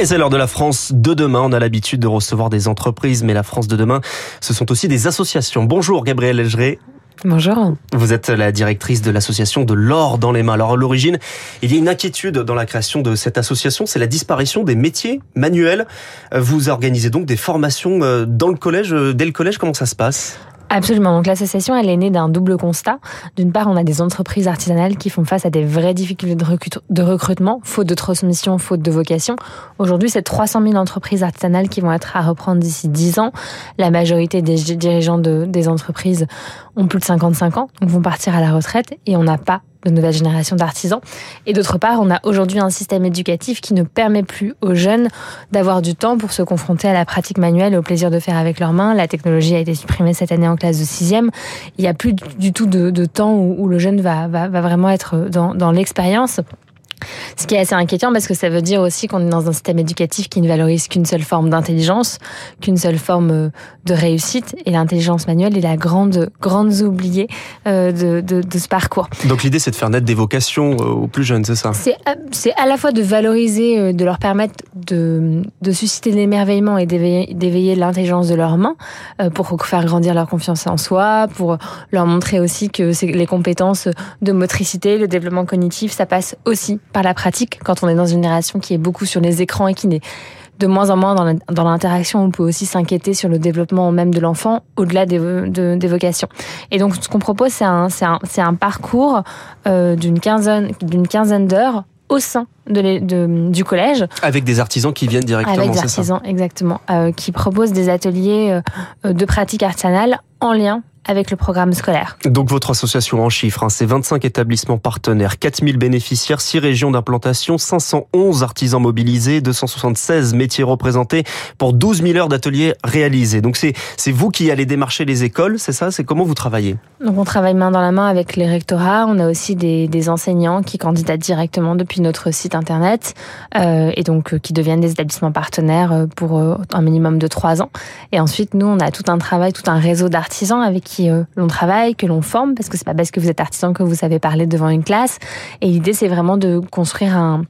Et c'est l'heure de la France de demain. On a l'habitude de recevoir des entreprises, mais la France de demain, ce sont aussi des associations. Bonjour Gabrielle Egeret. Bonjour. Vous êtes la directrice de l'association de l'or dans les mains. Alors à l'origine, il y a une inquiétude dans la création de cette association, c'est la disparition des métiers manuels. Vous organisez donc des formations euh, dans le collège, euh, dès le collège, comment ça se passe? Absolument. Donc l'association, elle est née d'un double constat. D'une part, on a des entreprises artisanales qui font face à des vraies difficultés de recrutement, faute de transmission, faute de vocation. Aujourd'hui, c'est 300 000 entreprises artisanales qui vont être à reprendre d'ici 10 ans. La majorité des dirigeants de, des entreprises ont plus de 55 ans, donc vont partir à la retraite et on n'a pas de nouvelle génération d'artisans. Et d'autre part, on a aujourd'hui un système éducatif qui ne permet plus aux jeunes d'avoir du temps pour se confronter à la pratique manuelle et au plaisir de faire avec leurs mains. La technologie a été supprimée cette année en classe de sixième. Il n'y a plus du tout de, temps où, le jeune va, va, vraiment être dans l'expérience. Ce qui est assez inquiétant parce que ça veut dire aussi qu'on est dans un système éducatif qui ne valorise qu'une seule forme d'intelligence, qu'une seule forme euh, de réussite. Et l'intelligence manuelle est la grande, grande oubliée euh, de, de, de ce parcours. Donc l'idée, c'est de faire naître des vocations euh, aux plus jeunes, c'est ça? C'est à la fois de valoriser, de leur permettre de, de susciter l'émerveillement et d'éveiller l'intelligence de leurs mains pour faire grandir leur confiance en soi, pour leur montrer aussi que les compétences de motricité, le développement cognitif, ça passe aussi par la pratique, quand on est dans une génération qui est beaucoup sur les écrans et qui n'est de moins en moins dans l'interaction, on peut aussi s'inquiéter sur le développement même de l'enfant au-delà des, de, vocations. Et donc, ce qu'on propose, c'est un, un, un, parcours euh, d'une quinzaine, d'heures au sein de, de, du collège. Avec des artisans qui viennent directement, Avec des artisans, exactement, euh, qui proposent des ateliers euh, de pratique artisanale en lien avec le programme scolaire. Donc votre association en chiffres, hein, c'est 25 établissements partenaires, 4000 bénéficiaires, 6 régions d'implantation, 511 artisans mobilisés, 276 métiers représentés pour 12 000 heures d'ateliers réalisés. Donc c'est vous qui allez démarcher les écoles, c'est ça? C'est comment vous travaillez? Donc on travaille main dans la main avec les rectorats. On a aussi des, des enseignants qui candidatent directement depuis notre site internet euh, et donc euh, qui deviennent des établissements partenaires euh, pour euh, un minimum de 3 ans. Et ensuite nous on a tout un travail, tout un réseau d'artisans avec qui euh, l'on travaille, que l'on forme, parce que c'est pas parce que vous êtes artisan que vous savez parler devant une classe. Et l'idée, c'est vraiment de construire un,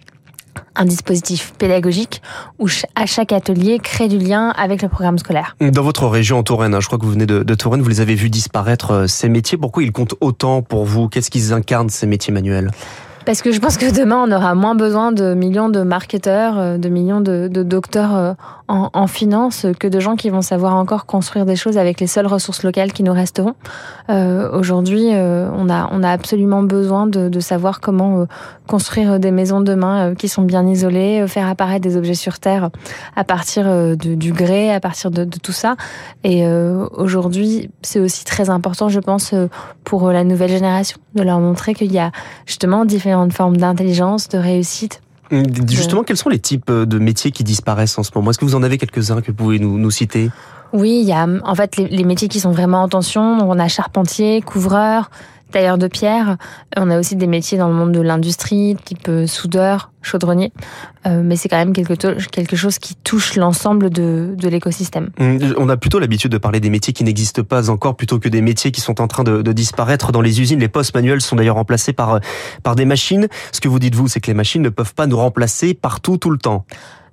dispositif pédagogique où à chaque atelier crée du lien avec le programme scolaire. Dans votre région en Touraine, hein, je crois que vous venez de, de Touraine, vous les avez vus disparaître euh, ces métiers. Pourquoi ils comptent autant pour vous? Qu'est-ce qu'ils incarnent ces métiers manuels? Parce que je pense que demain, on aura moins besoin de millions de marketeurs, euh, de millions de, docteurs euh, en, en, finance que de gens qui vont savoir encore construire des choses avec les seules ressources locales qui nous resteront. Euh, Aujourd'hui, on, a, on a absolument besoin de, savoir comment construire des maisons demain qui sont bien isolées, faire apparaître des objets sur Terre à partir du grès, à partir de, de tout ça. Et aujourd'hui, c'est aussi très important, je pense, pour la nouvelle génération, de leur montrer qu'il y a justement différents différentes formes d'intelligence, de réussite. Justement, quels sont les types de métiers qui disparaissent en ce moment? Est-ce que vous en avez quelques-uns que vous pouvez nous, nous citer? Oui, il y a en fait les, les, métiers qui sont vraiment en tension. On a charpentier, couvreur, tailleur de pierre. On a aussi des métiers dans le monde de l'industrie, type euh, soudeur, chaudronnier. Euh, mais c'est quand même quelque, quelque chose qui touche l'ensemble de, de l'écosystème. Mmh, on a plutôt l'habitude de parler des métiers qui n'existent pas encore plutôt que des métiers qui sont en train de, de disparaître dans les usines. Les postes manuels sont d'ailleurs remplacés par, euh, par des machines. Ce que vous dites, vous, c'est que les machines ne peuvent pas nous remplacer partout, tout le temps.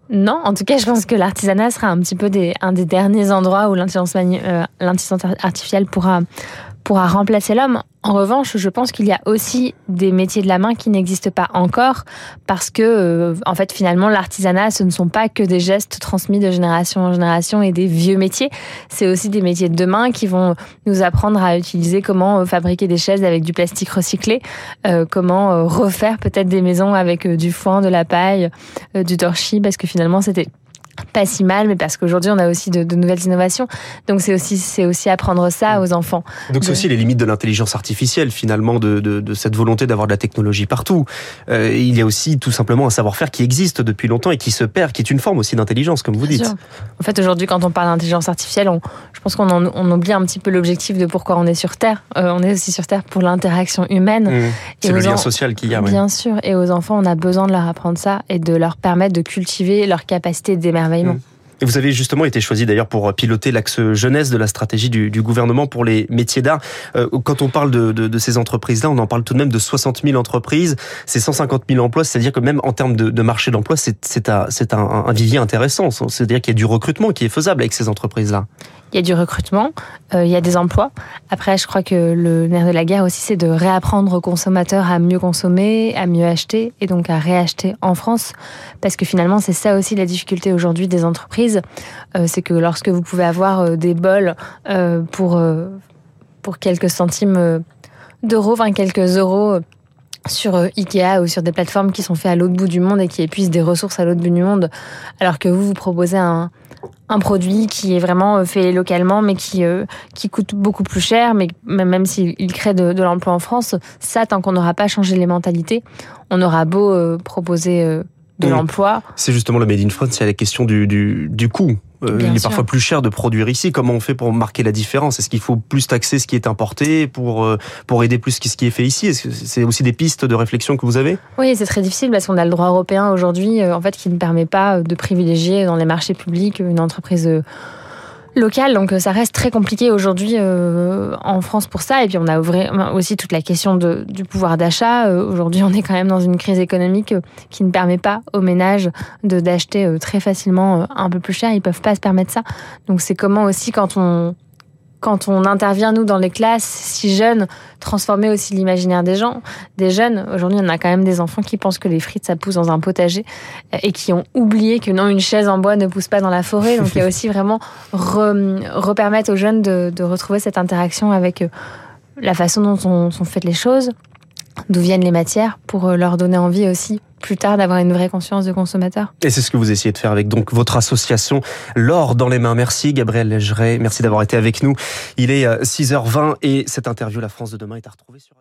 Non, en tout cas, je pense que l'artisanat sera un petit peu des, un des derniers endroits où l'intelligence euh, artificielle pourra, pourra remplacer l'homme. En revanche, je pense qu'il y a aussi des métiers de la main qui n'existent pas encore parce que, euh, en fait, finalement, l'artisanat, ce ne sont pas que des gestes transmis de génération en génération et des vieux métiers. C'est aussi des métiers de demain qui vont nous apprendre à utiliser comment euh, fabriquer des chaises avec du plastique recyclé, euh, comment euh, refaire peut-être des maisons avec du foin, de la paille, du torchis, parce que finalement, c'était pas si mal, mais parce qu'aujourd'hui on a aussi de, de nouvelles innovations. Donc c'est aussi c'est aussi apprendre ça aux enfants. Donc c'est aussi les limites de l'intelligence artificielle finalement, de, de, de cette volonté d'avoir de la technologie partout. Euh, il y a aussi tout simplement un savoir-faire qui existe depuis longtemps et qui se perd, qui est une forme aussi d'intelligence, comme vous dites. En fait aujourd'hui quand on parle d'intelligence artificielle, on, je pense qu'on on oublie un petit peu l'objectif de pourquoi on est sur Terre. Euh, on est aussi sur Terre pour l'interaction humaine. Mmh. C'est le lien social qu'il y a. Bien oui. sûr. Et aux enfants, on a besoin de leur apprendre ça et de leur permettre de cultiver leur capacité Mmh. Et vous avez justement été choisi d'ailleurs pour piloter l'axe jeunesse de la stratégie du, gouvernement pour les métiers d'art. Euh, quand on parle de, ces entreprises-là, on en parle tout de même de 60 000 entreprises, c'est 150 000 emplois, c'est-à-dire que même en termes de, marché d'emploi, c'est un, un, un vivier intéressant. C'est-à-dire qu'il y a du recrutement qui est faisable avec ces entreprises-là il y a du recrutement, euh, il y a des emplois. Après, je crois que le nerf de la guerre aussi, c'est de réapprendre aux consommateurs à mieux consommer, à mieux acheter et donc à réacheter en France. Parce que finalement, c'est ça aussi la difficulté aujourd'hui des entreprises. Euh, c'est que lorsque vous pouvez avoir euh, des bols pour, pour quelques centimes d'euros, enfin quelques euros sur Ikea ou sur des plateformes qui sont faites à l'autre bout du monde et qui épuisent des ressources à l'autre bout du monde, alors que vous, vous proposez un, un produit qui est vraiment euh, fait localement, mais qui, euh, qui coûte beaucoup plus cher, mais même s'il crée de, de l'emploi en France, ça, tant qu'on n'aura pas changé les mentalités, on aura beau euh, proposer euh, de l'emploi. C'est justement le Made in France, c'est la question du, du, du coût. Euh, il est sûr. parfois plus cher de produire ici. Comment on fait pour marquer la différence? Est-ce qu'il faut plus taxer ce qui est importé pour, euh, pour aider plus ce qui est fait ici? Est-ce que c'est aussi des pistes de réflexion que vous avez? Oui, c'est très difficile parce qu'on a le droit européen aujourd'hui euh, en fait, qui ne permet pas de privilégier dans les marchés publics une entreprise local, donc euh, ça reste très compliqué aujourd'hui euh, en France pour ça. Et puis on a aussi toute la question de, du pouvoir d'achat. Euh, aujourd'hui, on est quand même dans une crise économique euh, qui ne permet pas aux ménages de d'acheter euh, très facilement un peu plus cher. Ils peuvent pas se permettre ça. Donc c'est comment aussi quand on quand on intervient, nous, dans les classes, si jeunes, transformer aussi l'imaginaire des gens, des jeunes. Aujourd'hui, on a quand même des enfants qui pensent que les frites, ça pousse dans un potager et qui ont oublié que non, une chaise en bois ne pousse pas dans la forêt. Donc, il y a aussi vraiment re, repermettre aux jeunes de, retrouver cette interaction avec euh, la façon dont on, sont faites les choses, d'où viennent les matières, pour euh, leur donner envie aussi plus tard d'avoir une vraie conscience de consommateur. Et c'est ce que vous essayez de faire avec donc votre association L'or dans les mains. Merci Gabriel Légeret, merci d'avoir été avec nous. Il est 6h20 euh, et cette interview La France de demain est à retrouver sur